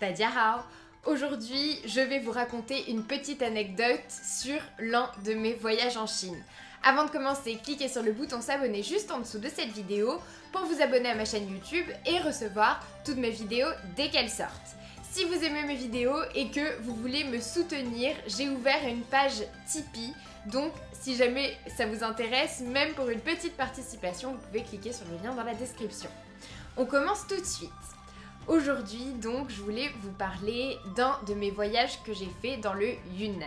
Tadiahao Aujourd'hui, je vais vous raconter une petite anecdote sur l'un de mes voyages en Chine. Avant de commencer, cliquez sur le bouton s'abonner juste en dessous de cette vidéo pour vous abonner à ma chaîne YouTube et recevoir toutes mes vidéos dès qu'elles sortent. Si vous aimez mes vidéos et que vous voulez me soutenir, j'ai ouvert une page Tipeee. Donc si jamais ça vous intéresse, même pour une petite participation, vous pouvez cliquer sur le lien dans la description. On commence tout de suite. Aujourd'hui, donc, je voulais vous parler d'un de mes voyages que j'ai fait dans le Yunnan.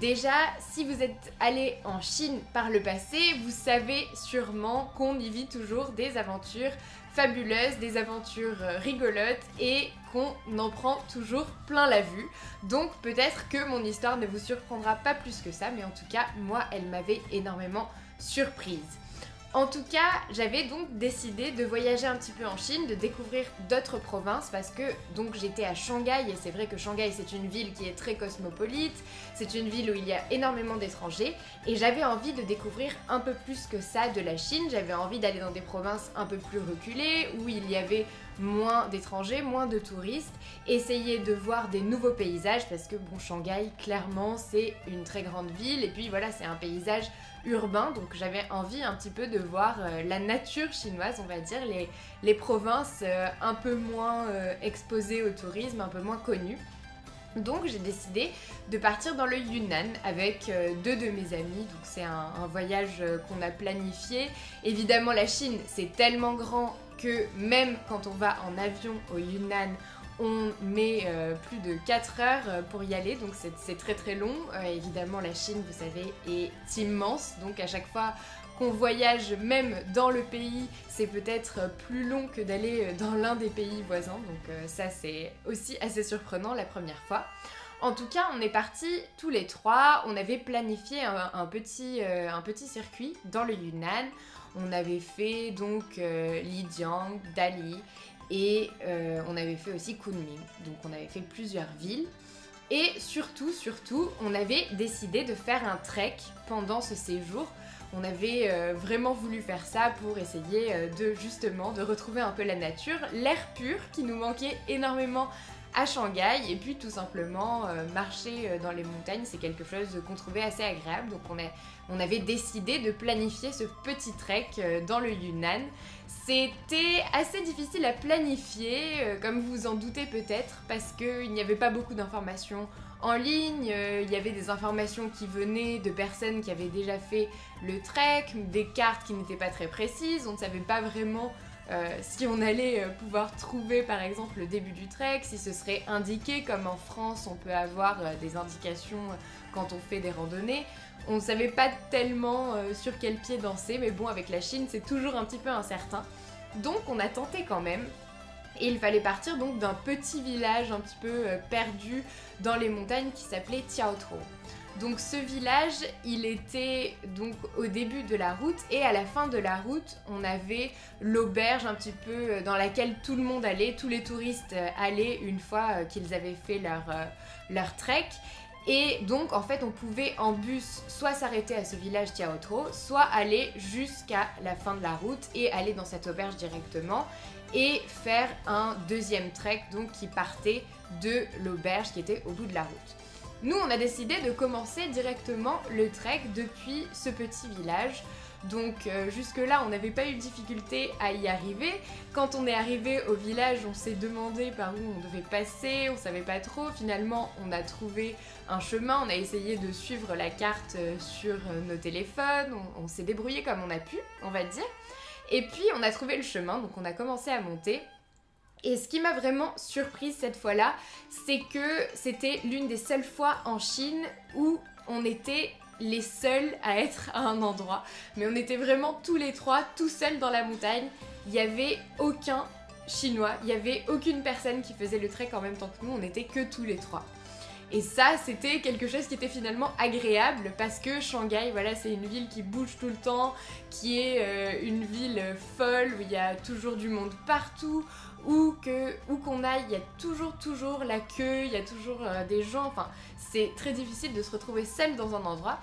Déjà, si vous êtes allé en Chine par le passé, vous savez sûrement qu'on y vit toujours des aventures fabuleuses, des aventures rigolotes et qu'on en prend toujours plein la vue. Donc peut-être que mon histoire ne vous surprendra pas plus que ça, mais en tout cas, moi, elle m'avait énormément surprise. En tout cas, j'avais donc décidé de voyager un petit peu en Chine, de découvrir d'autres provinces parce que donc j'étais à Shanghai et c'est vrai que Shanghai c'est une ville qui est très cosmopolite, c'est une ville où il y a énormément d'étrangers et j'avais envie de découvrir un peu plus que ça de la Chine, j'avais envie d'aller dans des provinces un peu plus reculées où il y avait moins d'étrangers, moins de touristes, essayer de voir des nouveaux paysages parce que bon Shanghai clairement c'est une très grande ville et puis voilà c'est un paysage urbain donc j'avais envie un petit peu de voir euh, la nature chinoise on va dire les, les provinces euh, un peu moins euh, exposées au tourisme, un peu moins connues. Donc j'ai décidé de partir dans le Yunnan avec deux de mes amis. Donc c'est un, un, voyage qu'on a planifié. Évidemment la Chine c'est tellement grand que même quand on va en avion au Yunnan, on met euh, plus de 4 heures euh, pour y aller, donc c'est très très long. Euh, évidemment, la Chine, vous savez, est immense, donc à chaque fois qu'on voyage même dans le pays, c'est peut-être plus long que d'aller dans l'un des pays voisins, donc ça c'est aussi assez surprenant la première fois. En tout cas, on est partis tous les trois. On avait planifié un, petit, un petit circuit dans le Yunnan. On avait fait donc Lijiang, Dali et euh, on avait fait aussi Kunming. Donc on avait fait plusieurs villes. Et surtout, surtout, on avait décidé de faire un trek pendant ce séjour. On avait euh, vraiment voulu faire ça pour essayer euh, de justement de retrouver un peu la nature, l'air pur qui nous manquait énormément à Shanghai et puis tout simplement marcher dans les montagnes c'est quelque chose qu'on trouvait assez agréable. Donc on, on avait décidé de planifier ce petit trek dans le Yunnan. C'était assez difficile à planifier, euh, comme vous en doutez peut-être, parce qu'il n'y avait pas beaucoup d'informations en ligne, euh, il y avait des informations qui venaient de personnes qui avaient déjà fait le trek, des cartes qui n'étaient pas très précises, on ne savait pas vraiment euh, si on allait pouvoir trouver par exemple le début du trek, si ce serait indiqué comme en France on peut avoir des indications quand on fait des randonnées. On ne savait pas tellement euh, sur quel pied danser, mais bon, avec la Chine, c'est toujours un petit peu incertain. Donc on a tenté quand même. Et il fallait partir donc d'un petit village un petit peu euh, perdu dans les montagnes qui s'appelait Tiaotro. Donc ce village, il était donc au début de la route et à la fin de la route, on avait l'auberge un petit peu euh, dans laquelle tout le monde allait, tous les touristes allaient une fois qu'ils avaient fait leur, leur trek. Et donc en fait on pouvait en bus soit s'arrêter à ce village Tiaotro, soit aller jusqu'à la fin de la route et aller dans cette auberge directement et faire un deuxième trek donc qui partait de l'auberge qui était au bout de la route. Nous on a décidé de commencer directement le trek depuis ce petit village donc euh, jusque-là, on n'avait pas eu de difficulté à y arriver. Quand on est arrivé au village, on s'est demandé par où on devait passer, on savait pas trop. Finalement, on a trouvé un chemin, on a essayé de suivre la carte euh, sur euh, nos téléphones, on, s'est débrouillé comme on a pu, on va dire. Et puis on a trouvé le chemin, donc on a commencé à monter. Et ce qui m'a vraiment surprise cette fois-là, c'est que c'était l'une des seules fois en Chine où on était les seuls à être à un endroit. Mais on était vraiment tous les trois, tout seuls dans la montagne. Il n'y avait aucun chinois, il n'y avait aucune personne qui faisait le trek en même temps que nous, on n'était que tous les trois. Et ça, c'était quelque chose qui était finalement agréable parce que Shanghai, voilà, c'est une ville qui bouge tout le temps, qui est euh, une ville folle où il y a toujours du monde partout, où que qu'on aille, il y a toujours toujours la queue, il y a toujours euh, des gens. Enfin, c'est très difficile de se retrouver seul dans un endroit.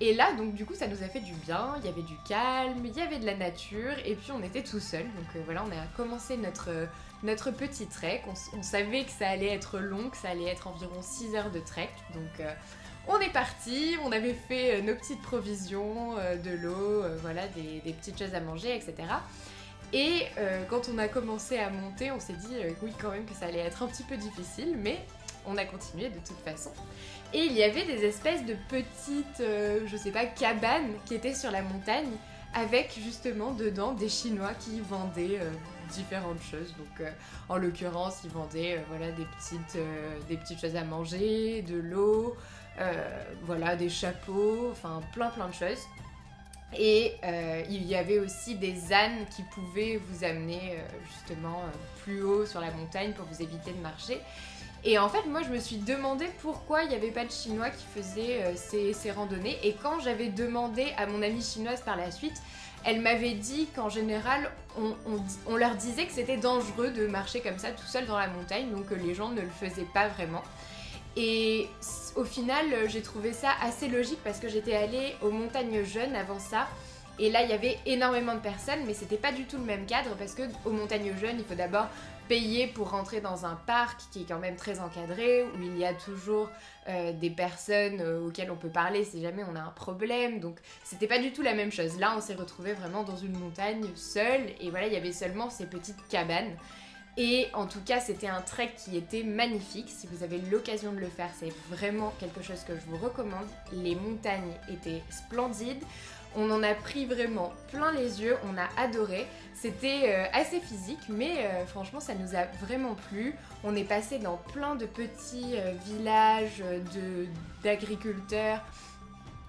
Et là, donc du coup, ça nous a fait du bien. Il y avait du calme, il y avait de la nature, et puis on était tout seul. Donc euh, voilà, on a commencé notre, notre petit trek. On, savait que ça allait être long, que ça allait être environ 6 heures de trek. Donc euh, on est parti, on avait fait euh, nos petites provisions, de l'eau, voilà, des, petites choses à manger, etc. Et quand on a commencé à monter, on s'est dit oui quand même que ça allait être un petit peu difficile, mais on a continué de toute façon. Et il y avait des espèces de petites, euh, je sais pas, cabanes qui étaient sur la montagne avec justement dedans des Chinois qui vendaient euh, différentes choses. Donc euh, en l'occurrence, ils vendaient voilà des petites, des petites choses à manger, de l'eau, voilà des chapeaux, enfin plein plein de choses. Et il y avait aussi des ânes qui pouvaient vous amener justement plus haut sur la montagne pour vous éviter de marcher. Et en fait, moi, je me suis demandé pourquoi il n'y avait pas de Chinois qui faisaient euh, ces, randonnées. Et quand j'avais demandé à mon amie chinoise par la suite, elle m'avait dit qu'en général, on, leur disait que c'était dangereux de marcher comme ça tout seul dans la montagne, donc que les gens ne le faisaient pas vraiment. Et au final, j'ai trouvé ça assez logique parce que j'étais allée aux montagnes jeunes avant ça. Et là, il y avait énormément de personnes, mais c'était pas du tout le même cadre parce que aux montagnes jeunes, il faut d'abord payer pour rentrer dans un parc qui est quand même très encadré, où il y a toujours euh, des personnes euh, auxquelles on peut parler si jamais on a un problème. Donc c'était pas du tout la même chose. Là, on s'est retrouvé vraiment dans une montagne seule, et voilà, il y avait seulement ces petites cabanes. Et en tout cas, c'était un trek qui était magnifique. Si vous avez l'occasion de le faire, c'est vraiment quelque chose que je vous recommande. Les montagnes étaient splendides. On en a pris vraiment plein les yeux, on a adoré. C'était euh, assez physique, mais euh, franchement, ça nous a vraiment plu. On est passé dans plein de petits euh, villages d'agriculteurs.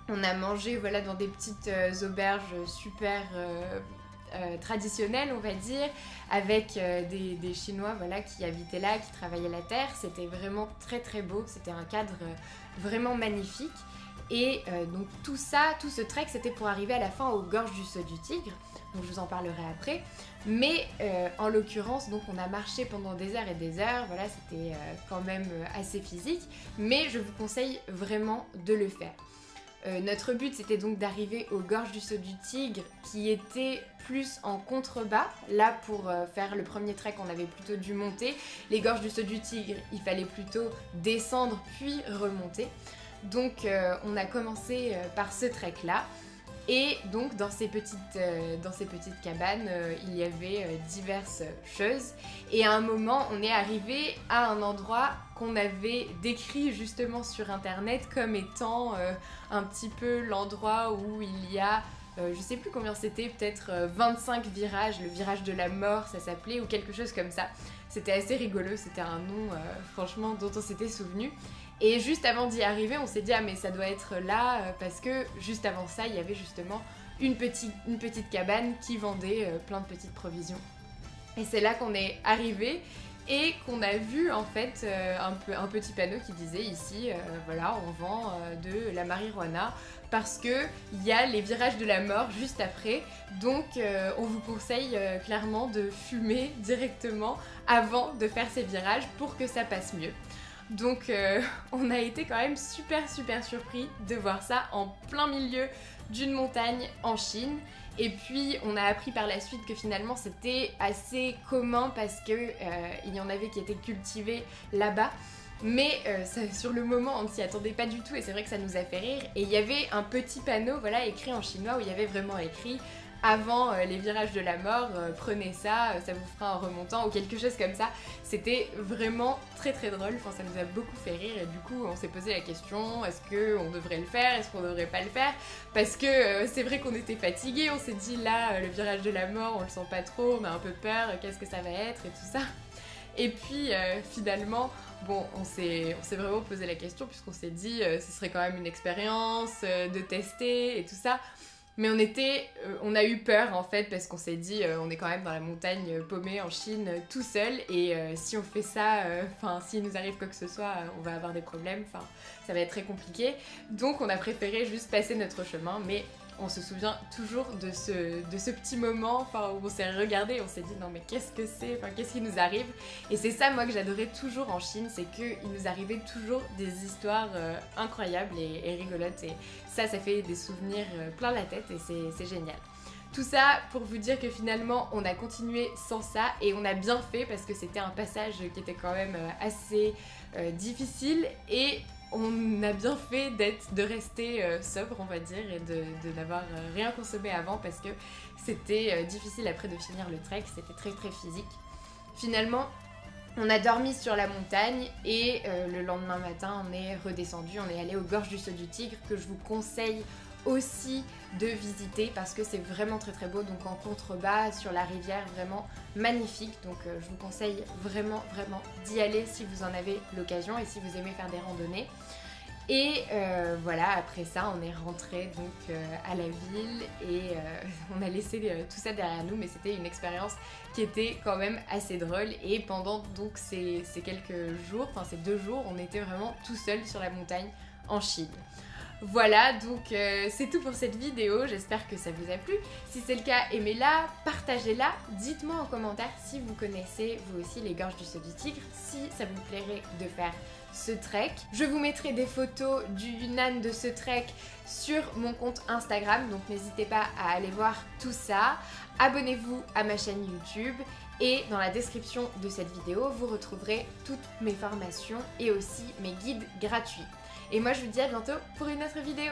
On a mangé voilà, dans des petites auberges super traditionnelles, on va dire, avec des, des, Chinois voilà, qui habitaient là, qui travaillaient la terre. C'était vraiment très très beau, c'était un cadre vraiment magnifique. Et euh, donc tout ça, tout ce trek, c'était pour arriver à la fin aux gorges du saut du tigre. Donc je vous en parlerai après. Mais euh, en l'occurrence, donc on a marché pendant des heures et des heures. Voilà, c'était euh, quand même assez physique. Mais je vous conseille vraiment de le faire. Notre but c'était donc d'arriver aux gorges du saut du tigre qui étaient plus en contrebas. Là pour faire le premier trek on avait plutôt dû monter. Les gorges du saut du tigre il fallait plutôt descendre puis remonter. Donc euh, on a commencé euh, par ce trek là. Et donc dans ces petites, euh, dans ces petites cabanes, il y avait diverses choses. Et à un moment, on est arrivé à un endroit qu'on avait décrit justement sur internet comme étant un petit peu l'endroit où il y a je sais plus combien c'était, peut-être 25 virages, le virage de la mort ça s'appelait, ou quelque chose comme ça. C'était assez rigolo, c'était un nom franchement dont on s'était souvenu. Et juste avant d'y arriver, on s'est dit, ah mais ça doit être là, euh, parce que juste avant ça, il y avait justement une petite, une petite cabane qui vendait euh, plein de petites provisions. Et c'est là qu'on est arrivé et qu'on a vu en fait euh, un, petit panneau qui disait ici, voilà, on vend de la marijuana parce que il y a les virages de la mort juste après. Donc on vous conseille clairement de fumer directement avant de faire ces virages pour que ça passe mieux. Donc euh, on a été quand même super super surpris de voir ça en plein milieu d'une montagne en Chine. Et puis on a appris par la suite que finalement c'était assez commun parce que euh, il y en avait qui étaient cultivés là-bas. Mais euh, sur le moment, on ne s'y attendait pas du tout et c'est vrai que ça nous a fait rire. Et il y avait un petit panneau, voilà, écrit en chinois où il y avait vraiment écrit avant euh, les virages de la mort, euh, prenez ça, euh, ça vous fera en remontant ou quelque chose comme ça. C'était vraiment très très drôle, enfin, ça nous a beaucoup fait rire et du coup on s'est posé la question est-ce qu'on devrait le faire, est-ce qu'on devrait pas le faire? Parce que c'est vrai qu'on était fatigué, on s'est dit là le virage de la mort on le sent pas trop, on a un peu peur, qu'est-ce que ça va être et tout ça. Et puis finalement, bon, on s'est vraiment posé la question puisqu'on s'est dit ce serait quand même une expérience de tester et tout ça. Mais on était, euh, on a eu peur en fait parce qu'on s'est dit, euh, on est quand même dans la montagne euh, paumée en Chine tout seul et si on fait ça, enfin s'il nous arrive quoi que ce soit, on va avoir des problèmes, enfin ça va être très compliqué. Donc on a préféré juste passer notre chemin, mais on se souvient toujours de ce, petit moment enfin, où on s'est regardé, on s'est dit non mais qu'est-ce que c'est, enfin, qu'est-ce qui nous arrive? Et c'est ça moi que j'adorais toujours en Chine, c'est qu'il nous arrivait toujours des histoires euh, incroyables et, rigolotes. Et ça, ça fait des souvenirs euh, plein la tête et c'est génial. Tout ça pour vous dire que finalement on a continué sans ça et on a bien fait parce que c'était un passage qui était quand même euh, assez difficile et on a bien fait de rester euh, sobre, on va dire, et de, n'avoir euh, rien consommé avant parce que c'était euh, difficile après de finir le trek, c'était très très physique. Finalement, on a dormi sur la montagne et le lendemain matin, on est redescendu, on est allé aux gorges du Saut du Tigre que je vous conseille aussi de visiter parce que c'est vraiment très très beau. Donc en contrebas sur la rivière vraiment magnifique. Donc euh, je vous conseille vraiment vraiment d'y aller si vous en avez l'occasion et si vous aimez faire des randonnées. Et euh, voilà après ça on est rentré donc euh, à la ville et on a laissé tout ça derrière nous. Mais c'était une expérience qui était quand même assez drôle. Et pendant donc ces, ces quelques jours enfin ces deux jours on était vraiment tout seul sur la montagne en Chine voilà, donc euh, c'est tout pour cette vidéo, j'espère que ça vous a plu. Si c'est le cas, aimez-la, partagez-la, dites-moi en commentaire si vous connaissez vous aussi les gorges du saut du tigre, si ça vous plairait de faire ce trek. Je vous mettrai des photos du nan de ce trek sur mon compte Instagram, donc n'hésitez pas à aller voir tout ça. Abonnez-vous à ma chaîne YouTube et dans la description de cette vidéo, vous retrouverez toutes mes formations et aussi mes guides gratuits. Et moi je vous dis à bientôt pour une autre vidéo.